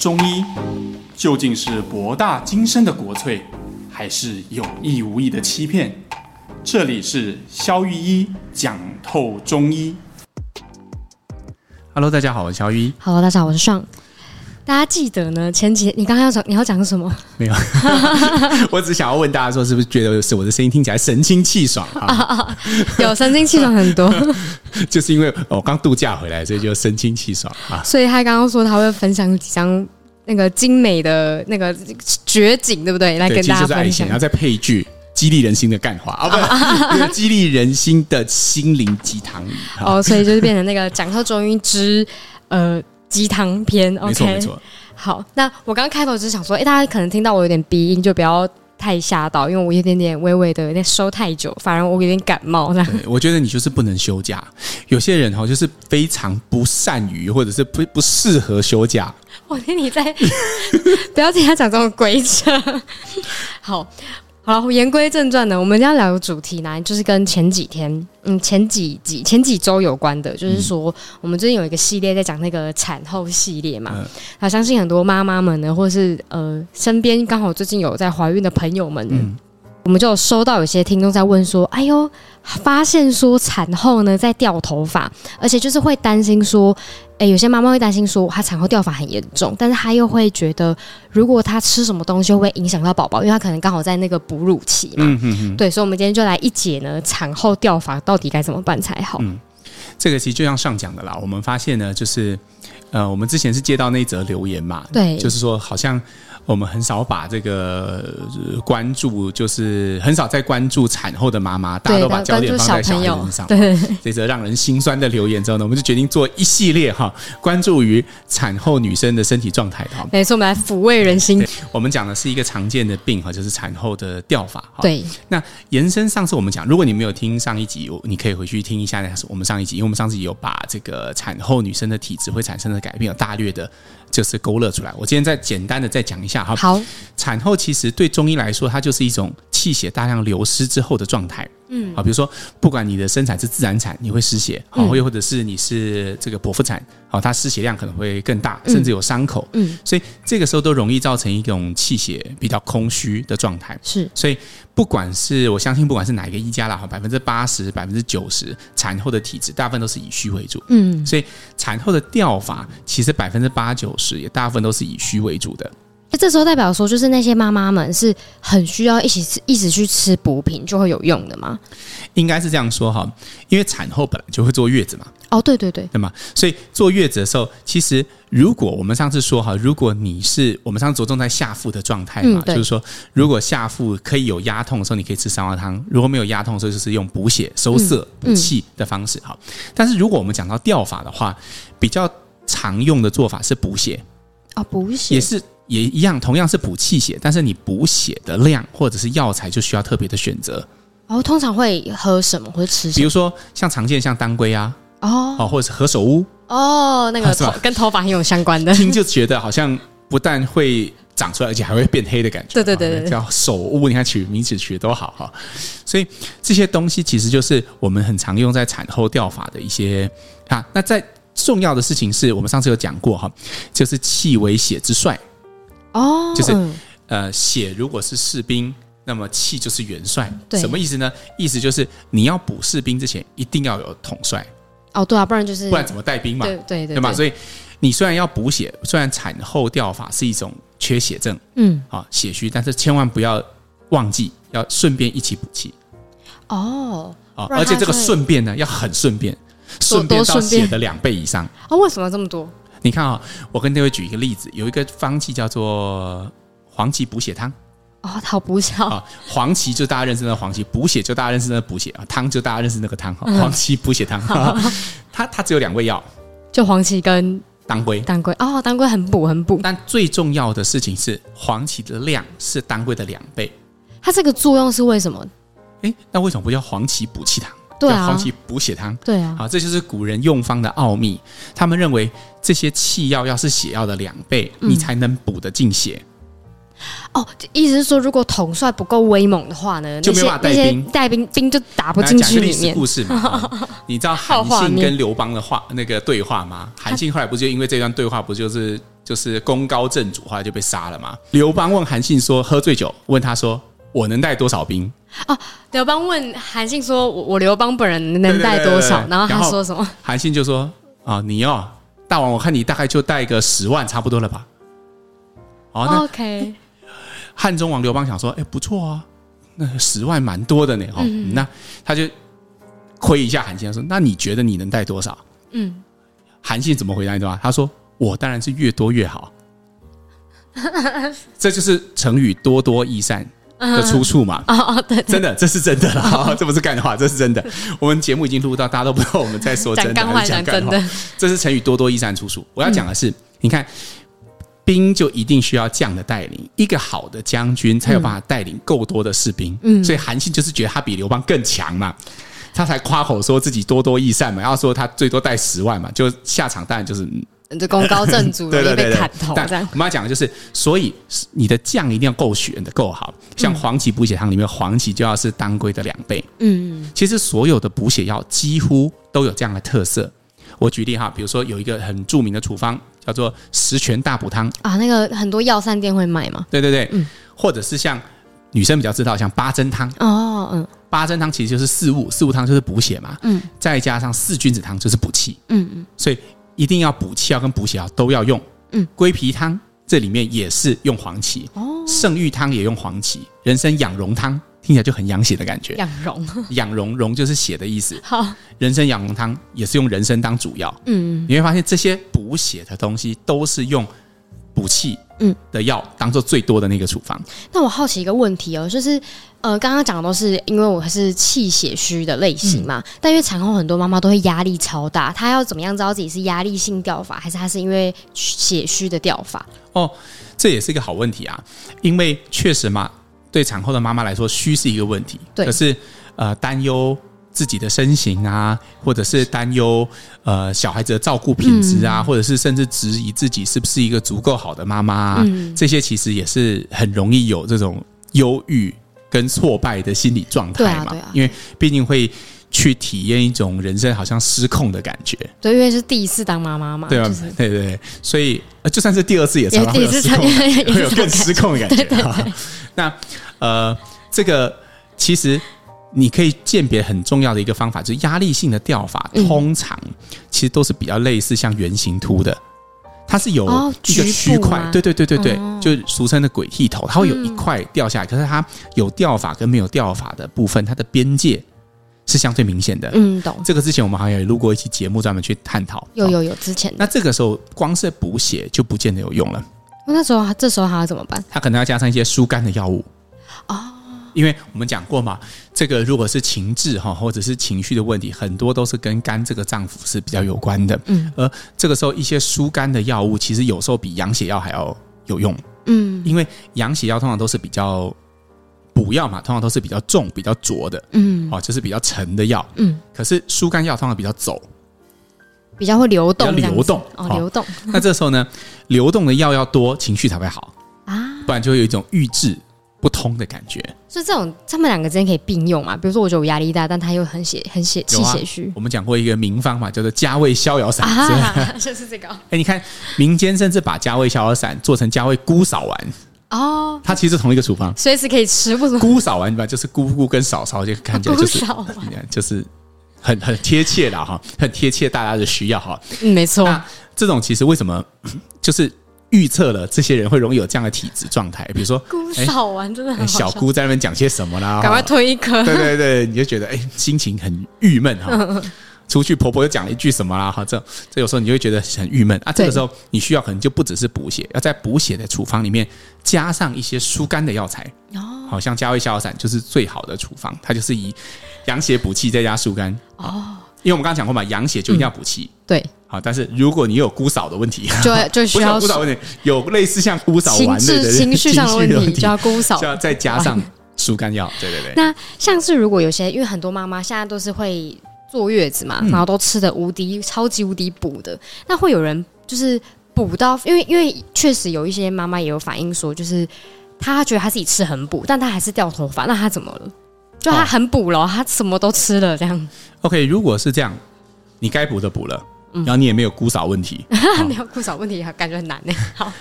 中医究竟是博大精深的国粹，还是有意无意的欺骗？这里是肖玉一讲透中医。Hello，大家好，我是肖玉一。Hello，大家好，我是尚。大家记得呢？前几天你刚刚要讲，你要讲什么？没有，我只想要问大家说，是不是觉得是我的声音听起来神清气爽啊，啊？有神清气爽很多，就是因为我刚度假回来，所以就神清气爽啊。所以他刚刚说他会分享几张那个精美的那个绝景，对不对？来跟大家分享，然后再配一句激励人心的干话 啊，不，激励人心的心灵鸡汤 哦，所以就是变成那个讲透中医之呃。鸡汤篇，OK，没错没错。好，那我刚刚开头只是想说，哎，大家可能听到我有点鼻音，就不要太吓到，因为我有点点微微的有点收太久，反而我有点感冒。了，我觉得你就是不能休假。有些人哈，就是非常不善于，或者是不不适合休假。我听你在，不要听他讲这种鬼扯。好。好，言归正传呢，我们今天要聊的主题呢，就是跟前几天，嗯，前几几前几周有关的，就是说，我们最近有一个系列在讲那个产后系列嘛，那相信很多妈妈们呢，或是呃，身边刚好最近有在怀孕的朋友们呢。嗯我们就有收到有些听众在问说：“哎呦，发现说产后呢在掉头发，而且就是会担心说，哎，有些妈妈会担心说，她产后掉发很严重，但是她又会觉得，如果她吃什么东西会影响到宝宝，因为她可能刚好在那个哺乳期嘛。嗯哼哼对，所以，我们今天就来一解呢，产后掉发到底该怎么办才好。嗯，这个其实就像上讲的啦，我们发现呢，就是呃，我们之前是接到那一则留言嘛，对，就是说好像。我们很少把这个关注，就是很少在关注产后的妈妈，大家都把焦点放在小孩身上。对，这则让人心酸的留言之后呢，我们就决定做一系列哈，关注于产后女生的身体状态哈。没错，我们来抚慰人心。我们讲的是一个常见的病哈，就是产后的掉发。对，那延伸上次我们讲，如果你没有听上一集，你可以回去听一下。我们上一集，因为我们上次有把这个产后女生的体质会产生的改变有大略的。就是勾勒出来。我今天再简单的再讲一下哈。好，产后其实对中医来说，它就是一种气血大量流失之后的状态。嗯，好，比如说，不管你的生产是自然产，你会失血，好，又或者是你是这个剖腹产，好，它失血量可能会更大，甚至有伤口。嗯，所以这个时候都容易造成一种气血比较空虚的状态。是，所以不管是我相信，不管是哪一个医家啦，哈，百分之八十、百分之九十产后的体质，大部分都是以虚为主。嗯，所以产后的掉法，其实百分之八九十也大部分都是以虚为主的。那这时候代表说，就是那些妈妈们是很需要一起吃，一直去吃补品就会有用的吗？应该是这样说哈，因为产后本来就会坐月子嘛。哦，对对对，对嘛？所以坐月子的时候，其实如果我们上次说哈，如果你是我们上次着重在下腹的状态嘛，就是说，如果下腹可以有压痛的时候，你可以吃三花汤；如果没有压痛的时候，就是用补血、收涩、补气的方式哈。但是如果我们讲到掉法的话，比较常用的做法是补血。哦，补血也是。也一样，同样是补气血，但是你补血的量或者是药材就需要特别的选择。哦，通常会喝什么或者吃什么？比如说像常见像当归啊，哦，哦，或者是何首乌，哦，那个 头跟头发很有相关的，听就觉得好像不但会长出来，而且还会变黑的感觉。对对对对，叫首乌，你看取名字取得都好哈。所以这些东西其实就是我们很常用在产后掉发的一些啊。那在重要的事情是我们上次有讲过哈，就是气为血之帅。哦，就是，呃，血如果是士兵，那么气就是元帅。什么意思呢？意思就是你要补士兵之前，一定要有统帅。哦，对啊，不然就是不然怎么带兵嘛？对对对，对嘛？所以你虽然要补血，虽然产后掉发是一种缺血症，嗯，啊，血虚，但是千万不要忘记要顺便一起补气。哦，啊，而且这个顺便呢，要很顺便，顺便到血的两倍以上。啊，为什么这么多？你看啊、哦，我跟各位举一个例子，有一个方剂叫做黄芪补血汤。哦，好补血啊！黄芪就大家认识的黄芪，补血就大家认识的补血啊，汤就大家认识那个汤哈。黄芪补血汤，它它只有两味药，就黄芪跟当归。当归哦，当归很补很补。但最重要的事情是，黄芪的量是当归的两倍。它这个作用是为什么？诶，那为什么不叫黄芪补气汤？对啊，黄芪补血汤。对啊，好，这就是古人用方的奥秘。他们认为这些气药要是血药的两倍，嗯、你才能补得进血。哦，意思是说，如果统帅不够威猛的话呢，就没办法带兵，带兵兵就打不进去里面。故事嘛，你知道韩信跟刘邦的话那个对话吗？韩信后来不就因为这段对话，不就是就是功高震主，后来就被杀了吗？刘邦问韩信说，喝醉酒问他说，我能带多少兵？哦，刘邦问韩信说，我我刘邦本人能带多少？然后他说什么？韩信就说啊，你哦，大王，我看你大概就带个十万，差不多了吧？哦，那 OK。汉中王刘邦想说：“哎，不错啊，那十万蛮多的呢。哈、嗯，那他就亏一下韩信，说：‘那你觉得你能带多少？’嗯，韩信怎么回答你知道吗？他说：‘我当然是越多越好。’这就是成语‘多多益善’的出处嘛。哦哦，对，真的，这是真的啦，这不是干话，这是真的。我们节目已经录到，大家都不知道我们在说真的还是讲干话。这是成语‘多多益善’出处。我要讲的是，你看。”兵就一定需要将的带领，一个好的将军才有办法带领够多的士兵。嗯，所以韩信就是觉得他比刘邦更强嘛，他才夸口说自己多多益善嘛，然后说他最多带十万嘛，就下场当然就是这功高震主，对对对，被砍头。但我们要讲的就是，所以你的酱一定要够选的够好，像黄芪补血汤里面，黄芪就要是当归的两倍。嗯，其实所有的补血药几乎都有这样的特色。我举例哈，比如说有一个很著名的处方。叫做十全大补汤啊，那个很多药膳店会卖嘛。对对对，嗯，或者是像女生比较知道，像八珍汤哦，嗯，八珍汤其实就是四物，四物汤就是补血嘛，嗯，再加上四君子汤就是补气，嗯嗯，所以一定要补气药跟补血药都要用，嗯，龟皮汤这里面也是用黄芪，哦，圣玉汤也用黄芪，人参养荣汤。听起来就很养血的感觉。养荣，养荣，荣就是血的意思。好，人参养荣汤也是用人参当主药。嗯，你会发现这些补血的东西都是用补气嗯的药当做最多的那个处方。那我好奇一个问题哦，就是呃，刚刚讲的都是因为我是气血虚的类型嘛，嗯、但因为产后很多妈妈都会压力超大，她要怎么样知道自己是压力性掉发，还是她是因为血虚的掉发？哦，这也是一个好问题啊，因为确实嘛。对产后的妈妈来说，虚是一个问题。对，可是呃，担忧自己的身形啊，或者是担忧呃小孩子的照顾品质啊，嗯、或者是甚至质疑自己是不是一个足够好的妈妈、啊，嗯、这些其实也是很容易有这种忧郁跟挫败的心理状态嘛。啊，啊，因为毕竟会去体验一种人生好像失控的感觉。对，因为是第一次当妈妈嘛。对啊，就是、对对对，所以就算是第二次也常常会有失控，会有更失控的感觉。对对对 那呃，这个其实你可以鉴别很重要的一个方法，就是压力性的掉法，通常其实都是比较类似像圆形凸的，它是有一个区块，对对对对对，就俗称的鬼剃头，它会有一块掉下来，可是它有掉法跟没有掉法的部分，它的边界是相对明显的。嗯，懂。这个之前我们好像也录过一期节目，专门去探讨。有有有，之前。那这个时候光是补血就不见得有用了。那时候，这时候还要怎么办？他可能要加上一些疏肝的药物哦，因为我们讲过嘛，这个如果是情志哈，或者是情绪的问题，很多都是跟肝这个脏腑是比较有关的。嗯，而这个时候一些疏肝的药物，其实有时候比养血药还要有用。嗯，因为养血药通常都是比较补药嘛，通常都是比较重、比较浊的。嗯，哦，就是比较沉的药。嗯，可是疏肝药通常比较走。比较会流动，流动哦，流动。那这时候呢，流动的药要多，情绪才会好啊，不然就会有一种郁滞不通的感觉。所以这种他们两个之间可以并用嘛？比如说，我觉得我压力大，但他又很血很血气血虚。我们讲过一个名方嘛，叫做加味逍遥散，就是这个。哎，你看民间甚至把加味逍遥散做成加味姑嫂丸哦，它其实是同一个处方，随时可以吃。不姑嫂丸吧，就是姑姑跟嫂嫂，就看起来就是 就是。很很贴切的哈，很贴切大家的需要哈。嗯，没错。那这种其实为什么 就是预测了这些人会容易有这样的体质状态？比如说，姑嫂玩真的很小姑在那边讲些什么啦？赶快推一颗。对对对，你就觉得哎，心情很郁闷哈。出去婆婆又讲了一句什么啦？哈，这这有时候你就会觉得很郁闷啊。这个时候你需要可能就不只是补血，要在补血的处方里面加上一些疏肝的药材哦。好像加味逍遥散就是最好的处方，它就是以。养血补气再加疏肝哦，因为我们刚刚讲过嘛，养血就一定要补气，对，好，但是如果你有姑嫂的问题，就 就需要姑嫂问题，有类似像姑嫂丸的情绪上的问题，就要姑嫂，就要再加上 疏肝药，对对对。那像是如果有些，因为很多妈妈现在都是会坐月子嘛，然后都吃的无敌超级无敌补的，那会有人就是补到，因为因为确实有一些妈妈也有反映说，就是。她觉得她自己吃很补，但她还是掉头发，那她怎么了？就她很补了，她什么都吃了，这样。OK，如果是这样，你该补的补了，然后你也没有姑嫂问题，没有姑嫂问题，感觉很难呢。好，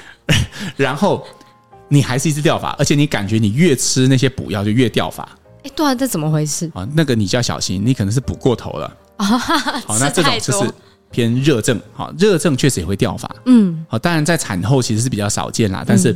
然后你还是一直掉发，而且你感觉你越吃那些补药就越掉发。哎，对啊，这怎么回事啊？那个你就要小心，你可能是补过头了。好，那这种就是偏热症。好，热症确实也会掉发。嗯，好，当然在产后其实是比较少见啦。但是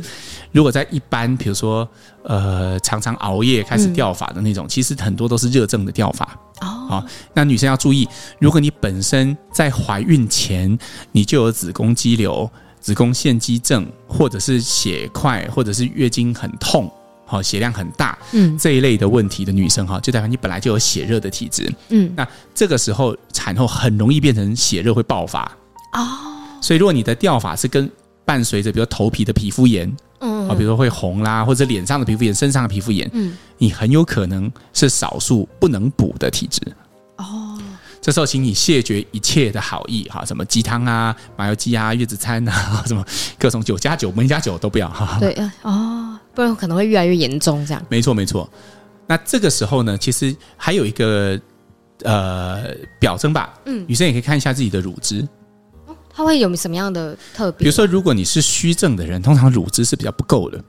如果在一般，比如说呃，常常熬夜开始掉发的那种，其实很多都是热症的掉发。哦，好，那女生要注意，如果你本身在怀孕前你就有子宫肌瘤、子宫腺肌症，或者是血块，或者是月经很痛。好，血量很大，嗯，这一类的问题的女生哈，就代表你本来就有血热的体质，嗯，那这个时候产后很容易变成血热会爆发哦，所以如果你的掉发是跟伴随着比如头皮的皮肤炎，嗯，啊，比如说会红啦，或者脸上的皮肤炎、身上的皮肤炎，嗯，你很有可能是少数不能补的体质哦。这时候，请你谢绝一切的好意哈，什么鸡汤啊、麻油鸡啊、月子餐啊，什么各种酒加酒、没加酒都不要哈。对哦，不然可能会越来越严重。这样没错没错。那这个时候呢，其实还有一个呃表征吧，嗯，女生也可以看一下自己的乳汁，哦，它会有什么样的特别？比如说，如果你是虚症的人，通常乳汁是比较不够的，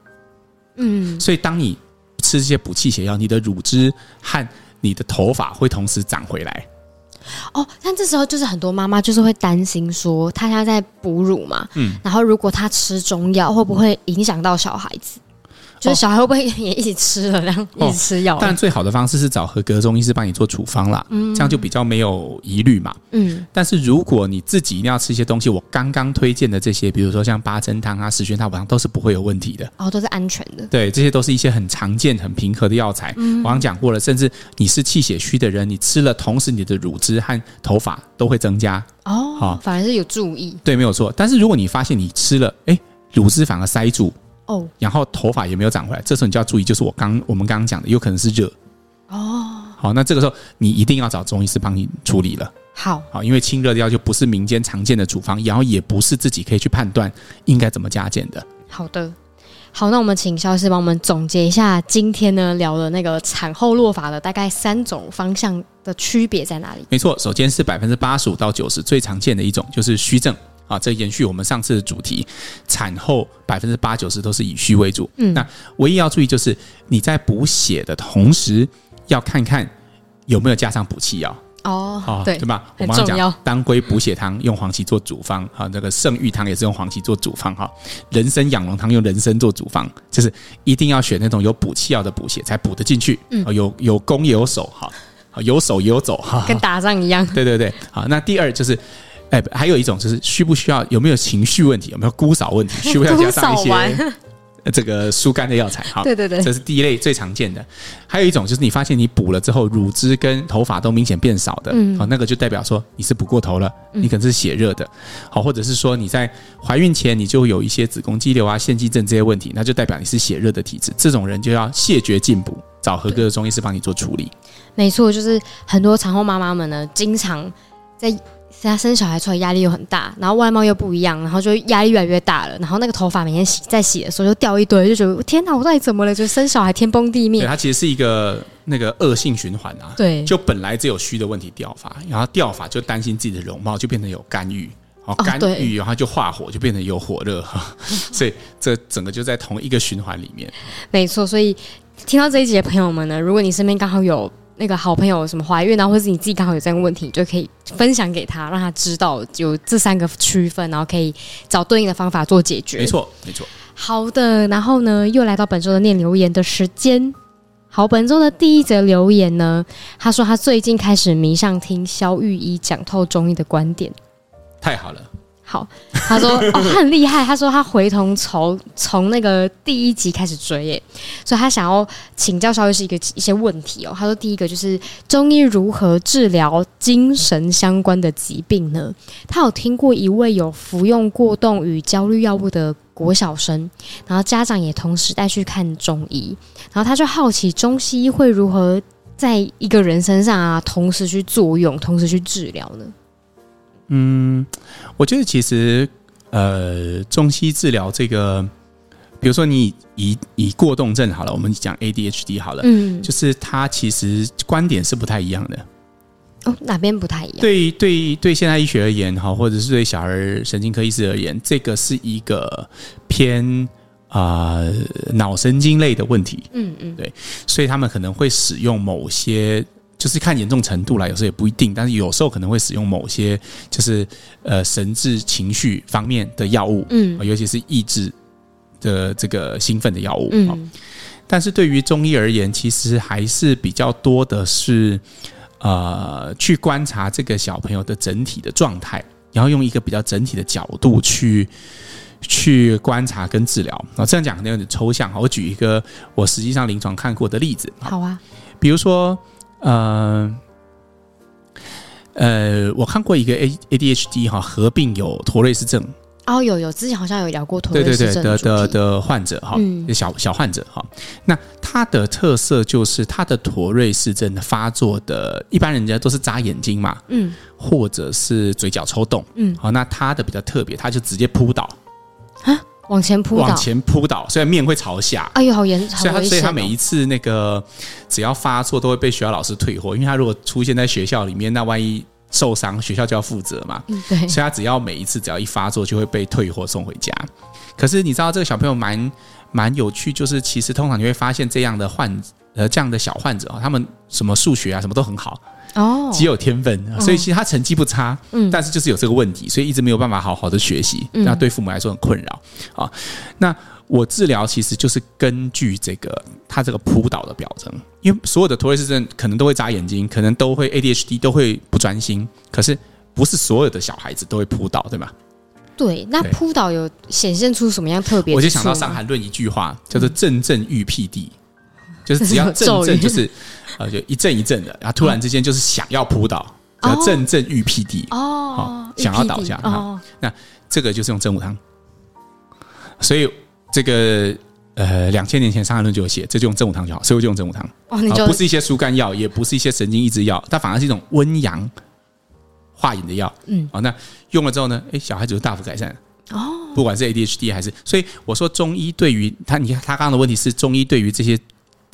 嗯，所以当你吃这些补气血药，你的乳汁和你的头发会同时长回来。哦，但这时候就是很多妈妈就是会担心说，她现在在哺乳嘛，嗯，然后如果她吃中药，会不会影响到小孩子？就是小孩会不会也一起吃了，然后一起吃药？但最好的方式是找合格中医师帮你做处方啦，嗯，这样就比较没有疑虑嘛。嗯，但是如果你自己一定要吃一些东西，我刚刚推荐的这些，比如说像八珍汤啊、十全大补汤，都是不会有问题的。哦，都是安全的。对，这些都是一些很常见、很平和的药材。嗯，我刚讲过了，甚至你是气血虚的人，你吃了，同时你的乳汁和头发都会增加。哦，好，反而是有注意。对，没有错。但是如果你发现你吃了，哎，乳汁反而塞住。哦，然后头发也没有长回来，这时候你就要注意，就是我刚我们刚刚讲的，有可能是热。哦，好，那这个时候你一定要找中医师帮你处理了。好，好，因为清热的药就不是民间常见的处方，然后也不是自己可以去判断应该怎么加减的。好的，好，那我们请萧医师帮我们总结一下，今天呢聊的那个产后落发的大概三种方向的区别在哪里？没错，首先是百分之八十五到九十最常见的一种就是虚症。啊，这延续我们上次的主题，产后百分之八九十都是以虚为主。嗯，那唯一要注意就是你在补血的同时，要看看有没有加上补气药。哦，好，对，对吧？我们讲当归补血汤用黄芪做主方，哈，那个圣玉汤也是用黄芪做主方，哈，人参养龙汤用人参做主方，就是一定要选那种有补气药的补血才补得进去。嗯，有有攻也有守，哈，有守也有走，哈，跟 打仗一样。对对对，好，那第二就是。哎，还有一种就是需不需要有没有情绪问题，有没有姑嫂问题，需不需要加上一 些这个疏肝的药材？哈，对对对，这是第一类最常见的。还有一种就是你发现你补了之后，乳汁跟头发都明显变少的，嗯，好，那个就代表说你是补过头了，你可能是血热的，好，或者是说你在怀孕前你就有一些子宫肌瘤啊、腺肌症这些问题，那就代表你是血热的体质，这种人就要谢绝进补，找合格的中医师帮你做处理。没错，就是很多产后妈妈们呢，经常在。现在生小孩出来压力又很大，然后外貌又不一样，然后就压力越来越大了。然后那个头发每天洗在洗的时候就掉一堆，就觉得天哪，我到底怎么了？就生小孩天崩地灭。对，它其实是一个那个恶性循环啊。对，就本来只有虚的问题掉发，然后掉发就担心自己的容貌，就变成有干预，哦，干预然后就化火，就变成有火热哈。所以这整个就在同一个循环里面。没错，所以听到这一集的朋友们呢，如果你身边刚好有。那个好朋友什么怀孕啊，或者是你自己刚好有这样的问题，就可以分享给他，让他知道有这三个区分，然后可以找对应的方法做解决。没错，没错。好的，然后呢，又来到本周的念留言的时间。好，本周的第一则留言呢，他说他最近开始迷上听肖玉一讲透中医的观点。太好了。好，他说哦，他 很厉害。他说他回头从从那个第一集开始追，耶，所以他想要请教稍微是一个一些问题哦。他说第一个就是中医如何治疗精神相关的疾病呢？他有听过一位有服用过动与焦虑药物的国小生，然后家长也同时带去看中医，然后他就好奇中西医会如何在一个人身上啊同时去作用，同时去治疗呢？嗯，我觉得其实呃，中西治疗这个，比如说你以以过动症好了，我们讲 ADHD 好了，嗯，就是它其实观点是不太一样的。哦，哪边不太一样？对对对，现代医学而言，哈，或者是对小儿神经科医师而言，这个是一个偏啊、呃、脑神经类的问题。嗯嗯，对，所以他们可能会使用某些，就是看严重程度来，有时候也不一定，但是有时候可能会使用某些，就是呃神志情绪方面的药物，嗯，尤其是抑制的这个兴奋的药物。嗯，但是对于中医而言，其实还是比较多的是。呃，去观察这个小朋友的整体的状态，然后用一个比较整体的角度去去观察跟治疗。啊，这样讲可能有点抽象哈。我举一个我实际上临床看过的例子。好啊，比如说，呃呃，我看过一个 A A D H D 哈，合并有妥瑞氏症。哦，有有，之前好像有聊过妥瑞氏症的的的患者哈，嗯、小小患者哈。那他的特色就是他的妥瑞氏症的发作的，一般人家都是眨眼睛嘛，嗯，或者是嘴角抽动，嗯，好，那他的比较特别，他就直接扑倒啊，往前扑倒，往前扑倒，虽然面会朝下，哎呦，好严，所以他所以他每一次那个只要发作都会被学校老师退货，因为他如果出现在学校里面，那万一。受伤，学校就要负责嘛。嗯对，所以他只要每一次只要一发作，就会被退货送回家。可是你知道这个小朋友蛮蛮有趣，就是其实通常你会发现这样的患呃这样的小患者啊，他们什么数学啊什么都很好哦，极有天分，所以其实他成绩不差，嗯，但是就是有这个问题，所以一直没有办法好好的学习，那对父母来说很困扰啊。那我治疗其实就是根据这个他这个扑倒的表征，因为所有的托瑞氏症可能都会眨眼睛，可能都会 ADHD 都会不专心，可是不是所有的小孩子都会扑倒，对吗？对，那扑倒有显现出什么样特别？我就想到《伤寒论》一句话，叫做“阵阵欲辟地”，就是只要 阵阵就是呃就一阵一阵的，然后突然之间就是想要扑倒，叫“阵阵欲辟地”哦，想要倒下啊。那这个就是用真武汤，所以。这个呃，两千年前《伤寒论》就有写，这就用真武汤就好，所以我就用真武汤。哦，你就不是一些疏肝药，也不是一些神经抑制药，它反而是一种温阳化饮的药。嗯，好，那用了之后呢，哎，小孩子就大幅改善。哦，不管是 ADHD 还是，所以我说中医对于他，你看他刚刚的问题是中医对于这些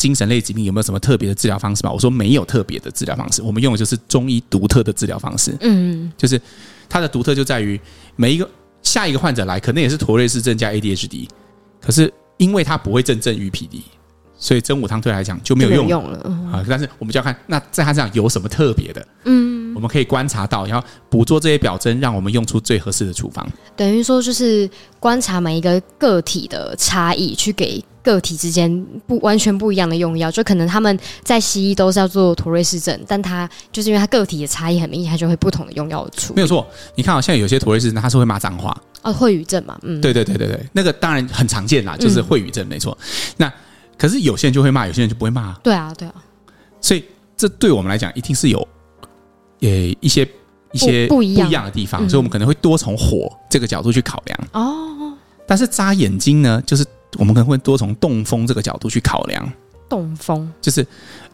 精神类疾病有没有什么特别的治疗方式吗？我说没有特别的治疗方式，我们用的就是中医独特的治疗方式。嗯，就是它的独特就在于每一个下一个患者来，可能也是妥瑞氏症加 ADHD。可是，因为他不会阵阵欲辟地，所以真武汤对他来讲就没有用，用了啊。但是我们就要看，那在他身上有什么特别的？嗯，我们可以观察到，然后捕捉这些表征，让我们用出最合适的处方。等于说，就是观察每一个个体的差异，去给个体之间不完全不一样的用药。就可能他们在西医都是要做妥瑞氏症，但他就是因为他个体的差异很明显，他就会不同的用药处。没有错，你看，好像有些妥瑞氏症，他是会骂脏话。哦，秽语症嘛，嗯，对对对对对，那个当然很常见啦，就是秽语症，没错。嗯、那可是有些人就会骂，有些人就不会骂。对啊，对啊。所以这对我们来讲，一定是有呃一些一些不一样的地方，所以我们可能会多从火这个角度去考量。哦。但是扎眼睛呢，就是我们可能会多从动风这个角度去考量。动风就是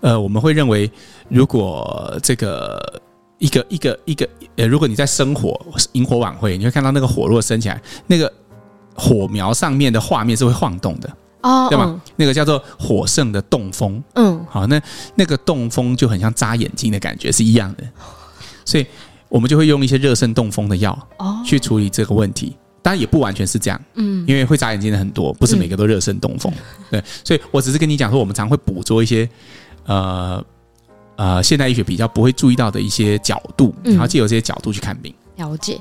呃，我们会认为如果这个。一个一个一个呃，如果你在生火萤火晚会，你会看到那个火如果升起来，那个火苗上面的画面是会晃动的哦，对吗？嗯、那个叫做火盛的动风，嗯，好，那那个动风就很像扎眼睛的感觉是一样的，所以我们就会用一些热盛动风的药哦去处理这个问题，当然也不完全是这样，嗯，因为会眨眼睛的很多，不是每个都热身东风，嗯、对，所以我只是跟你讲说，我们常会捕捉一些呃。呃，现代医学比较不会注意到的一些角度，然后借由这些角度去看病。嗯，了解。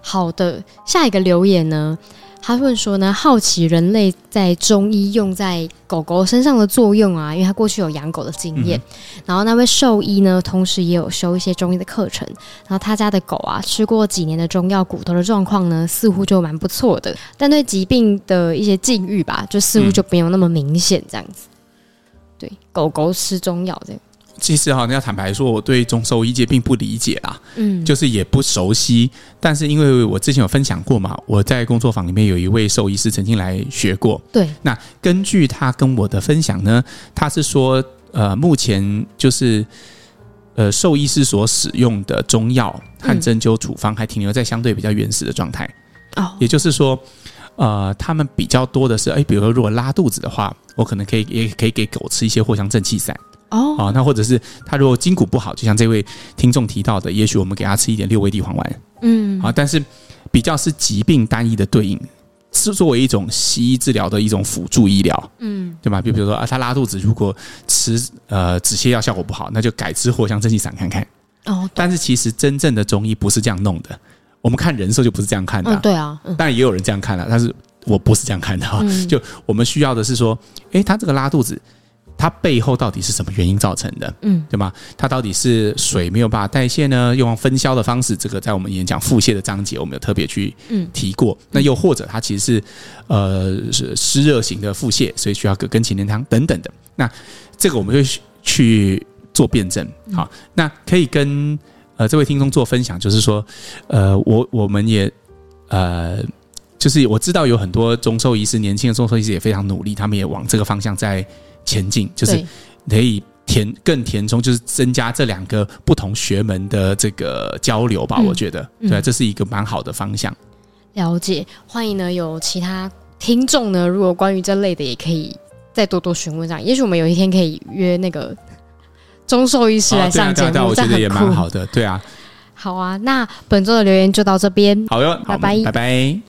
好的，下一个留言呢，他问说呢，好奇人类在中医用在狗狗身上的作用啊，因为他过去有养狗的经验，嗯、然后那位兽医呢，同时也有修一些中医的课程，然后他家的狗啊，吃过几年的中药，骨头的状况呢，似乎就蛮不错的，但对疾病的一些境遇吧，就似乎就没有那么明显这样子。嗯、对，狗狗吃中药这个。其实哈，你要坦白说，我对中兽医界并不理解啦，嗯，就是也不熟悉。但是因为我之前有分享过嘛，我在工作坊里面有一位兽医师曾经来学过，对。那根据他跟我的分享呢，他是说，呃，目前就是呃兽医师所使用的中药和针灸处方还停留在相对比较原始的状态，哦，也就是说，呃，他们比较多的是，哎，比如说如果拉肚子的话，我可能可以也可以给狗吃一些藿香正气散哦，啊，那或者是他如果筋骨不好，就像这位听众提到的，也许我们给他吃一点六味地黄丸，嗯，啊，但是比较是疾病单一的对应，是作为一种西医治疗的一种辅助医疗，嗯，对吧？比如说啊，他拉肚子，如果吃呃止泻药效果不好，那就改吃藿香正气散看看。哦，但是其实真正的中医不是这样弄的，我们看人寿就不是这样看的、啊嗯，对啊，嗯、当然也有人这样看了、啊，但是我不是这样看的。就我们需要的是说，诶，他这个拉肚子，他背后到底是什么原因造成的？嗯，对吗？它到底是水没有办法代谢呢？用分销的方式，这个在我们演讲腹泻的章节，我们有特别去提过。嗯、那又或者它其实是呃是湿热型的腹泻，所以需要葛根芩连汤等等的。那这个我们就去做辩证。好，那可以跟。呃，这位听众做分享，就是说，呃，我我们也，呃，就是我知道有很多中兽医师，年轻的中兽医师也非常努力，他们也往这个方向在前进，就是可以填更填充，就是增加这两个不同学门的这个交流吧。嗯、我觉得，对、啊，这是一个蛮好的方向。了解，欢迎呢，有其他听众呢，如果关于这类的，也可以再多多询问上，也许我们有一天可以约那个。中兽医师来上节目，哦、我觉得也蛮好的，对啊。好啊，那本周的留言就到这边，好哟，拜拜，拜拜。